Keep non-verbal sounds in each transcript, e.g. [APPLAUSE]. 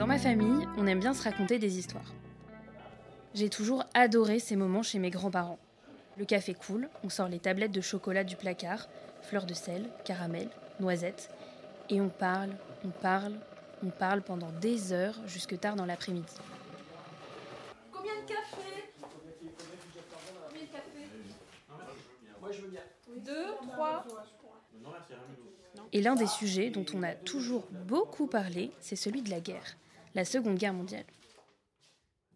Dans ma famille, on aime bien se raconter des histoires. J'ai toujours adoré ces moments chez mes grands-parents. Le café coule, on sort les tablettes de chocolat du placard, fleurs de sel, caramel, noisettes, et on parle, on parle, on parle pendant des heures jusque tard dans l'après-midi. Combien de café Combien de café Moi je veux bien. Deux, trois Et l'un des sujets dont on a toujours beaucoup parlé, c'est celui de la guerre, la Seconde Guerre mondiale.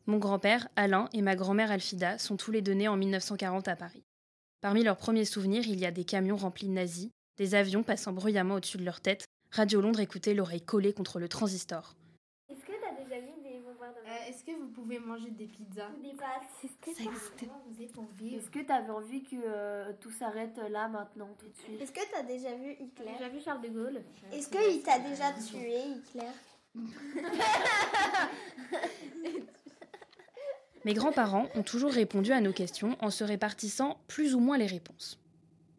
Mon grand-père, Alain, et ma grand-mère Alfida sont tous les deux nés en 1940 à Paris. Parmi leurs premiers souvenirs, il y a des camions remplis de nazis, des avions passant bruyamment au-dessus de leur tête, Radio Londres écoutait l'oreille collée contre le transistor. Est-ce que t'as déjà vu des bombardements Euh, Est-ce que vous pouvez manger des pizzas? Des pâtes Est-ce Ça vie. Est-ce que t'avais envie que euh, tout s'arrête là maintenant tout de suite? Est-ce que t'as déjà vu Hitler? J'ai vu Charles de Gaulle. Est-ce qu'il t'a déjà tué Hitler? [LAUGHS] Mes grands-parents ont toujours répondu à nos questions en se répartissant plus ou moins les réponses.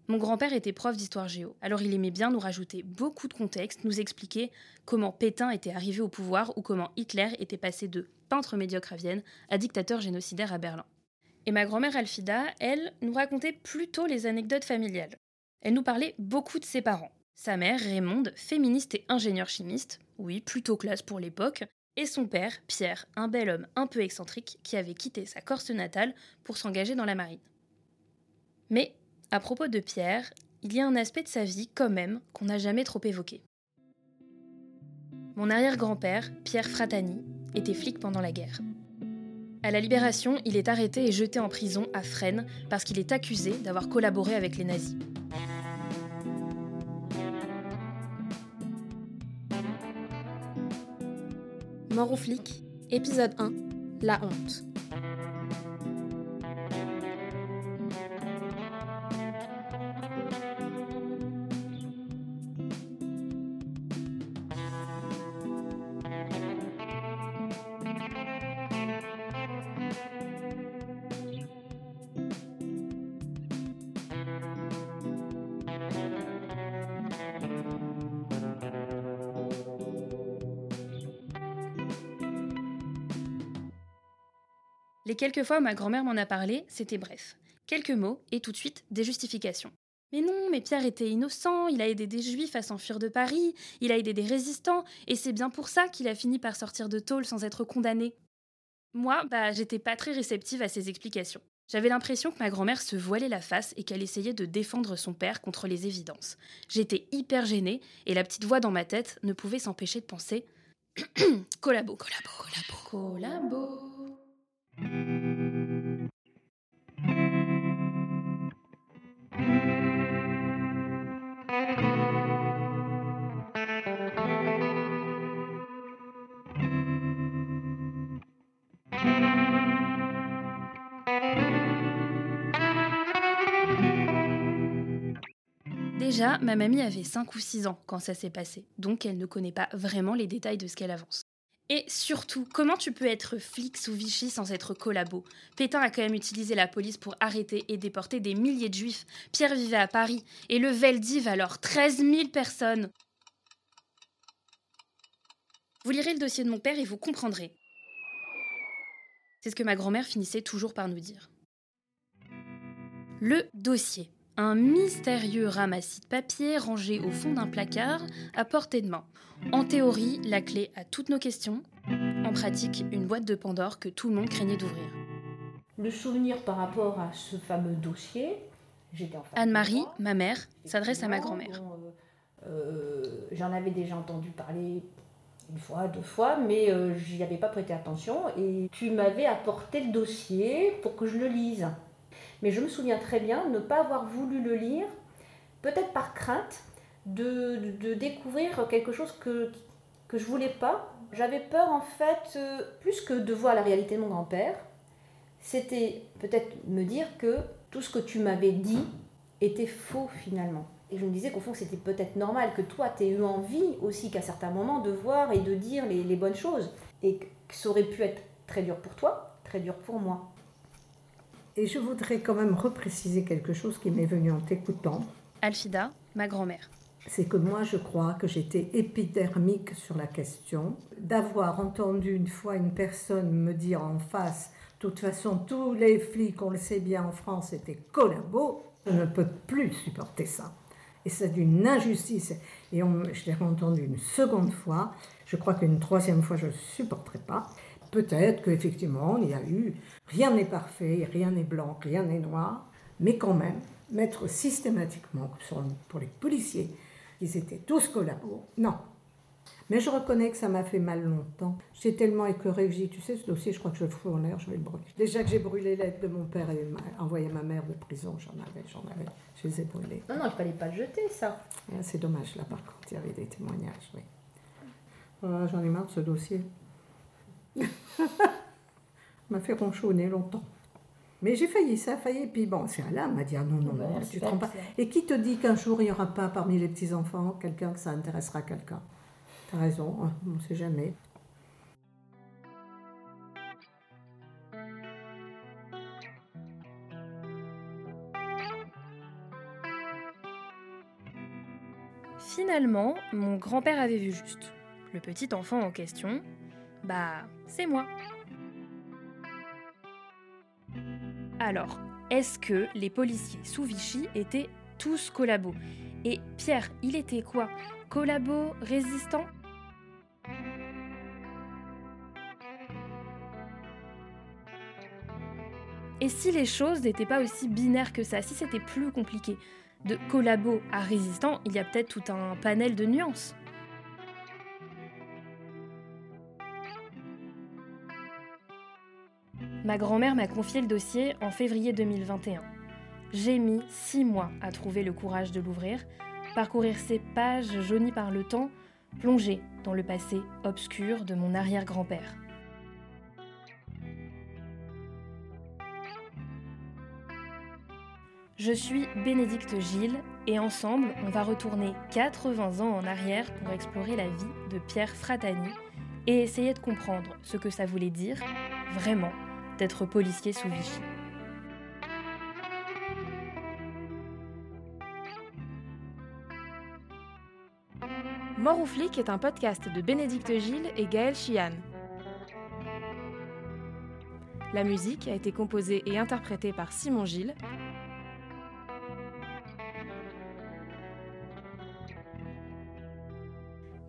Mon grand-père était prof d'histoire géo, alors il aimait bien nous rajouter beaucoup de contexte, nous expliquer comment Pétain était arrivé au pouvoir ou comment Hitler était passé de peintre médiocre à Vienne à dictateur génocidaire à Berlin. Et ma grand-mère Alfida, elle, nous racontait plutôt les anecdotes familiales. Elle nous parlait beaucoup de ses parents. Sa mère, Raymonde, féministe et ingénieure chimiste, oui, plutôt classe pour l'époque, et son père, Pierre, un bel homme un peu excentrique qui avait quitté sa Corse natale pour s'engager dans la marine. Mais, à propos de Pierre, il y a un aspect de sa vie, quand même, qu'on n'a jamais trop évoqué. Mon arrière-grand-père, Pierre Fratani, était flic pendant la guerre. À la Libération, il est arrêté et jeté en prison à Fresnes parce qu'il est accusé d'avoir collaboré avec les nazis. Mort épisode 1, la honte. Les quelques fois où ma grand-mère m'en a parlé, c'était bref. Quelques mots et tout de suite des justifications. Mais non, mais Pierre était innocent, il a aidé des juifs à s'enfuir de Paris, il a aidé des résistants, et c'est bien pour ça qu'il a fini par sortir de tôle sans être condamné. Moi, bah, j'étais pas très réceptive à ces explications. J'avais l'impression que ma grand-mère se voilait la face et qu'elle essayait de défendre son père contre les évidences. J'étais hyper gênée et la petite voix dans ma tête ne pouvait s'empêcher de penser [CLEARS THROAT] collabo, collabo, collabo, collabo. Déjà, ma mamie avait 5 ou 6 ans quand ça s'est passé, donc elle ne connaît pas vraiment les détails de ce qu'elle avance. Et surtout, comment tu peux être flic sous Vichy sans être collabo? Pétain a quand même utilisé la police pour arrêter et déporter des milliers de juifs. Pierre vivait à Paris et le Veldiv alors 13 000 personnes. Vous lirez le dossier de mon père et vous comprendrez. C'est ce que ma grand-mère finissait toujours par nous dire. Le dossier. Un mystérieux ramassis de papier rangé au fond d'un placard à portée de main. En théorie, la clé à toutes nos questions. En pratique, une boîte de Pandore que tout le monde craignait d'ouvrir. Le souvenir par rapport à ce fameux dossier, j'étais en Anne-Marie, ma mère, s'adresse à ma grand-mère. euh, euh, J'en avais déjà entendu parler une fois, deux fois, mais euh, j'y avais pas prêté attention. Et tu m'avais apporté le dossier pour que je le lise. Mais je me souviens très bien ne pas avoir voulu le lire, peut-être par crainte de, de- découvrir quelque chose que, que je voulais pas. J'avais peur en fait, euh, plus que de voir la réalité de mon grand-père, c'était peut-être me dire que tout ce que tu m'avais dit était faux finalement. Et je me disais qu'au fond, c'était peut-être normal que toi, tu aies eu envie aussi qu'à certains moments de voir et de dire les, les bonnes choses. Et que ça aurait pu être très dur pour toi, très dur pour moi. Et je voudrais quand même repréciser quelque chose qui m'est venu en t'écoutant. Alfida, ma grand-mère. c'est que moi je crois que j'étais épidermique sur la question, d'avoir entendu une fois une personne me dire en face, de toute façon tous les flics, on le sait bien en France, étaient collabos, je ne peux plus supporter ça. Et c'est d'une injustice. Et on, je l'ai entendu une seconde fois, je crois qu'une troisième fois je ne supporterai pas. Peut-être qu'effectivement il y a eu, rien n'est parfait, rien n'est blanc, rien n'est noir, mais quand même, mettre systématiquement pour les policiers ils étaient tous collabos. Non. Mais je reconnais que ça m'a fait mal longtemps. J'étais tellement écœurée que j'ai dit, tu sais, ce dossier, je crois que je le fous en l'air, je vais le brûler. Déjà que j'ai brûlé les lettres de mon père et envoyé ma mère de prison, j'en avais, j'en avais, je les ai brûlées. Non, non, il fallait pas le jeter, ça. Ah, C'est dommage, là, par contre, il y avait des témoignages, oui. Ah, J'en ai marre de ce dossier. [LAUGHS] m'a fait ronchonner longtemps. Mais j'ai failli, ça a failli. Puis bon, c'est Alain m'a dit, ah non, non, Ouais, non, c'est tu te trompes pas. Et qui te dit qu'un jour, il n'y aura pas parmi les petits-enfants quelqu'un que ça intéressera quelqu'un? T'as raison, hein, on ne sait jamais. Finalement, mon grand-père avait vu juste. Le petit enfant en question, bah, c'est moi. Alors, est-ce que les policiers sous Vichy étaient tous collabos? Et Pierre, il était quoi? Collabo résistant? Et si les choses n'étaient pas aussi binaires que ça, si c'était plus compliqué? De collabo à résistant, il y a peut-être tout un panel de nuances. Ma grand-mère m'a confié le dossier en février 2021. J'ai mis six mois à trouver le courage de l'ouvrir, parcourir ces pages jaunies par le temps, plonger dans le passé obscur de mon arrière-grand-père. Je suis Bénédicte Gilles et ensemble, on va retourner 80 ans en arrière pour explorer la vie de Pierre Fratani et essayer de comprendre ce que ça voulait dire, vraiment, d'être policier sous Vichy. Mort ou flic est un podcast de Bénédicte Gilles et Gaël Chian. La musique a été composée et interprétée par Simon Gilles.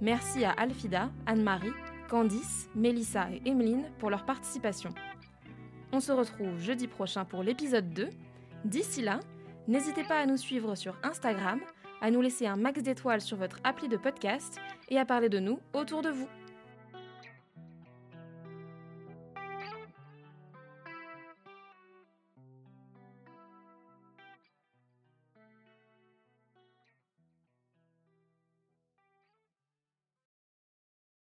Merci à Alfida, Anne-Marie, Candice, Mélissa et Emeline pour leur participation. On se retrouve jeudi prochain pour l'épisode 2. D'ici là, n'hésitez pas à nous suivre sur Instagram, à nous laisser un max d'étoiles sur votre appli de podcast et à parler de nous autour de vous.